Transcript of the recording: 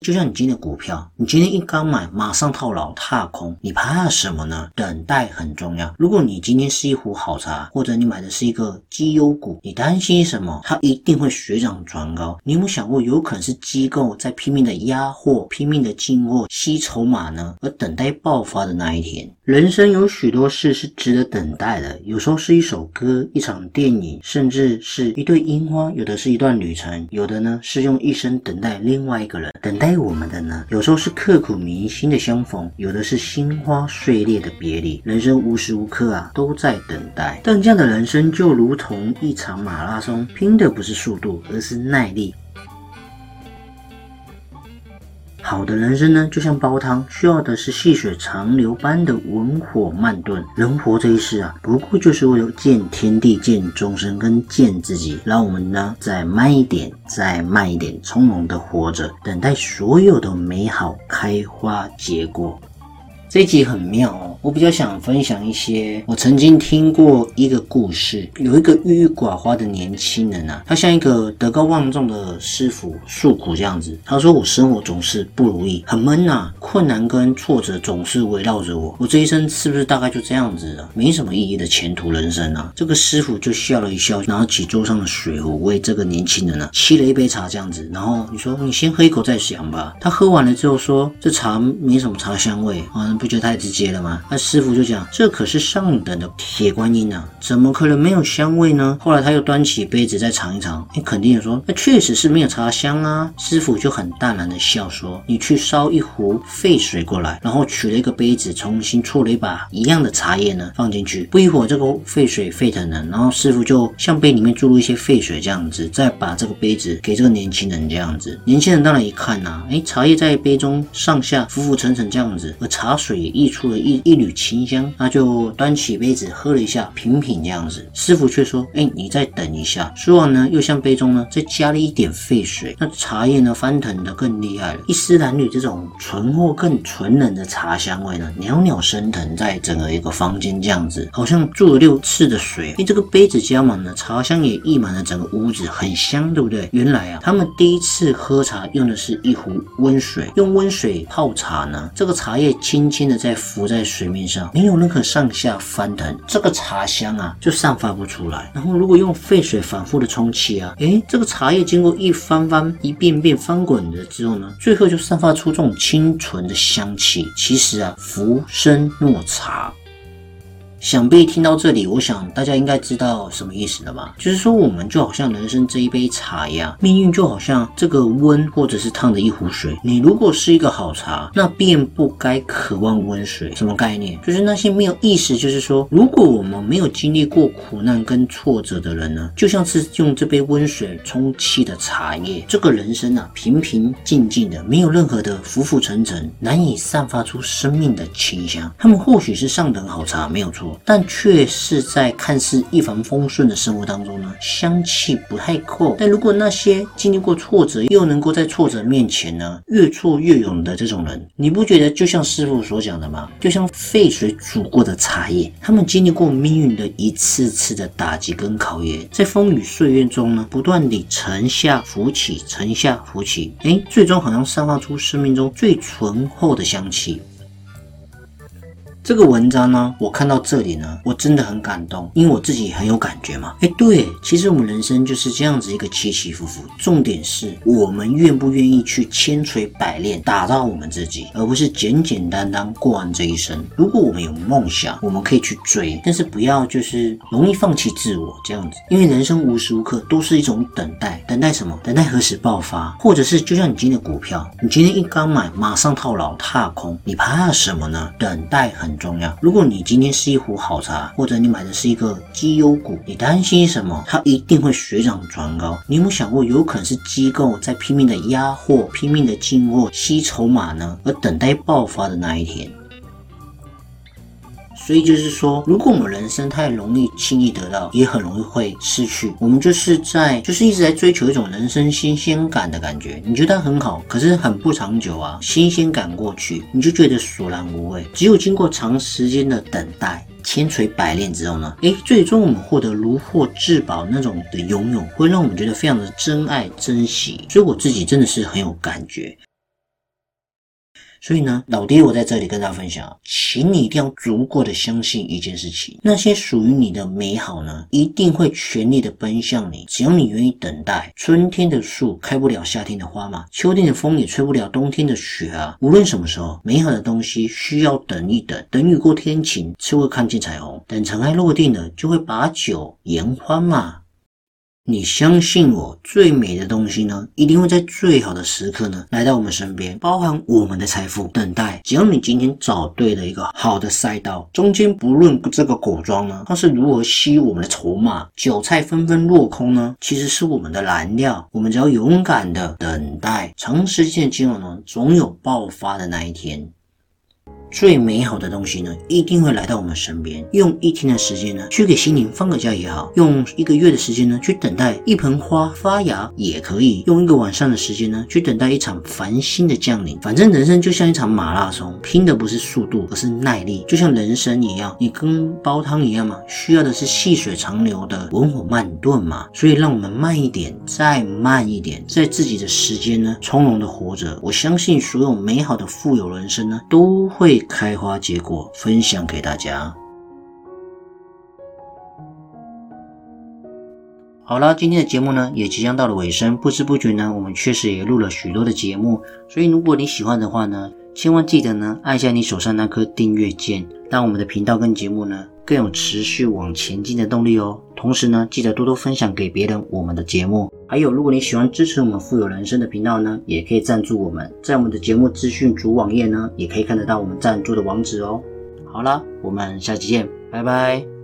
就像你今天的股票，你今天一刚买，马上套牢踏空，你怕什么呢？等待很重要。如果你今天是一壶好茶，或者你买的是一个绩优股，你担心什么？它一定会水涨船高。你有没有想过，有可能是机构在拼命的压货、拼命的进货、吸筹码呢？而等待爆发的那一天。人生有许多事是值得等待的，有时候是一首歌、一场电影，甚至是一对樱花；有的是一段旅程，有的呢是用一生等待另外一个人，等待。爱我们的呢，有时候是刻骨铭心的相逢，有的是心花碎裂的别离。人生无时无刻啊都在等待，但这样的人生就如同一场马拉松，拼的不是速度，而是耐力。好的人生呢，就像煲汤，需要的是细水长流般的文火慢炖。人活这一世啊，不过就是为了见天地、见众生跟见自己。让我们呢，再慢一点，再慢一点，从容的活着，等待所有的美好开花结果。这一集很妙哦，我比较想分享一些我曾经听过一个故事，有一个郁郁寡欢的年轻人啊，他像一个德高望重的师傅诉苦这样子。他说：“我生活总是不如意，很闷呐，困难跟挫折总是围绕着我。我这一生是不是大概就这样子了？没什么意义的前途人生啊？”这个师傅就笑了一笑，拿起桌上的水壶为这个年轻人啊沏了一杯茶这样子。然后你说：“你先喝一口再想吧。”他喝完了之后说：“这茶没什么茶香味啊。”不觉得太直接了吗？那师傅就讲，这可是上等的铁观音啊，怎么可能没有香味呢？后来他又端起杯子再尝一尝，你肯定也说，那确实是没有茶香啊。师傅就很淡然的笑说，你去烧一壶沸水过来，然后取了一个杯子，重新搓了一把一样的茶叶呢，放进去。不一会儿，这个沸水沸腾了，然后师傅就向杯里面注入一些沸水，这样子，再把这个杯子给这个年轻人这样子。年轻人当然一看呐，哎，茶叶在杯中上下浮浮沉沉这样子，而茶水也溢。出了一一缕清香，他就端起杯子喝了一下，品品这样子。师傅却说：“哎，你再等一下。”说完呢，又向杯中呢再加了一点沸水。那茶叶呢翻腾的更厉害了，一丝蓝缕这种醇厚更纯冷的茶香味呢袅袅升腾在整个一个房间这样子，好像注了六次的水。哎，这个杯子加满了茶香，也溢满了整个屋子，很香，对不对？原来啊，他们第一次喝茶用的是一壶温水，用温水泡茶呢，这个茶叶轻轻的在。浮在水面上，没有任何上下翻腾，这个茶香啊就散发不出来。然后如果用沸水反复的冲沏啊，诶，这个茶叶经过一翻翻、一遍遍翻滚的之后呢，最后就散发出这种清纯的香气。其实啊，浮生若茶。想必听到这里，我想大家应该知道什么意思了吧？就是说，我们就好像人生这一杯茶一样，命运就好像这个温或者是烫的一壶水。你如果是一个好茶，那便不该渴望温水。什么概念？就是那些没有意识，就是说，如果我们没有经历过苦难跟挫折的人呢，就像是用这杯温水充气的茶叶，这个人生啊，平平静静的，没有任何的浮浮沉沉，难以散发出生命的清香。他们或许是上等好茶，没有错。但却是在看似一帆风顺的生活当中呢，香气不太够。但如果那些经历过挫折，又能够在挫折面前呢，越挫越勇的这种人，你不觉得就像师傅所讲的吗？就像沸水煮过的茶叶，他们经历过命运的一次次的打击跟考验，在风雨岁月中呢，不断地沉下浮起，沉下浮起，哎，最终好像散发出生命中最醇厚的香气。这个文章呢，我看到这里呢，我真的很感动，因为我自己很有感觉嘛。哎，对，其实我们人生就是这样子一个起起伏伏，重点是我们愿不愿意去千锤百炼，打造我们自己，而不是简简单单过完这一生。如果我们有梦想，我们可以去追，但是不要就是容易放弃自我这样子，因为人生无时无刻都是一种等待，等待什么？等待何时爆发？或者是就像你今天的股票，你今天一刚买，马上套牢踏空，你怕什么呢？等待很。重要。如果你今天是一壶好茶，或者你买的是一个绩优股，你担心什么？它一定会水涨船高。你有没有想过，有可能是机构在拼命的压货、拼命的进货、吸筹码呢？而等待爆发的那一天。所以就是说，如果我们人生太容易轻易得到，也很容易会失去。我们就是在，就是一直在追求一种人生新鲜感的感觉。你觉得很好，可是很不长久啊。新鲜感过去，你就觉得索然无味。只有经过长时间的等待、千锤百炼之后呢，诶，最终我们获得如获至宝那种的拥有，会让我们觉得非常的珍爱、珍惜。所以我自己真的是很有感觉。所以呢，老爹，我在这里跟大家分享，请你一定要足够的相信一件事情：那些属于你的美好呢，一定会全力的奔向你。只要你愿意等待，春天的树开不了夏天的花嘛，秋天的风也吹不了冬天的雪啊。无论什么时候，美好的东西需要等一等，等雨过天晴就会看见彩虹，等尘埃落定了就会把酒言欢嘛。你相信我，最美的东西呢，一定会在最好的时刻呢来到我们身边，包含我们的财富。等待，只要你今天找对了一个好的赛道，中间不论这个果庄呢，它是如何吸我们的筹码，韭菜纷纷落空呢，其实是我们的燃料。我们只要勇敢的等待，长时间的金融呢，总有爆发的那一天。最美好的东西呢，一定会来到我们身边。用一天的时间呢，去给心灵放个假也好；用一个月的时间呢，去等待一盆花发芽也可以；用一个晚上的时间呢，去等待一场繁星的降临。反正人生就像一场马拉松，拼的不是速度，而是耐力。就像人生一样，你跟煲汤一样嘛，需要的是细水长流的文火慢炖嘛。所以让我们慢一点，再慢一点，在自己的时间呢，从容的活着。我相信所有美好的富有人生呢，都会。开花结果，分享给大家。好了，今天的节目呢也即将到了尾声，不知不觉呢，我们确实也录了许多的节目。所以如果你喜欢的话呢，千万记得呢按下你手上那颗订阅键，让我们的频道跟节目呢。更有持续往前进的动力哦。同时呢，记得多多分享给别人我们的节目。还有，如果你喜欢支持我们富有人生的频道呢，也可以赞助我们。在我们的节目资讯主网页呢，也可以看得到我们赞助的网址哦。好了，我们下期见，拜拜。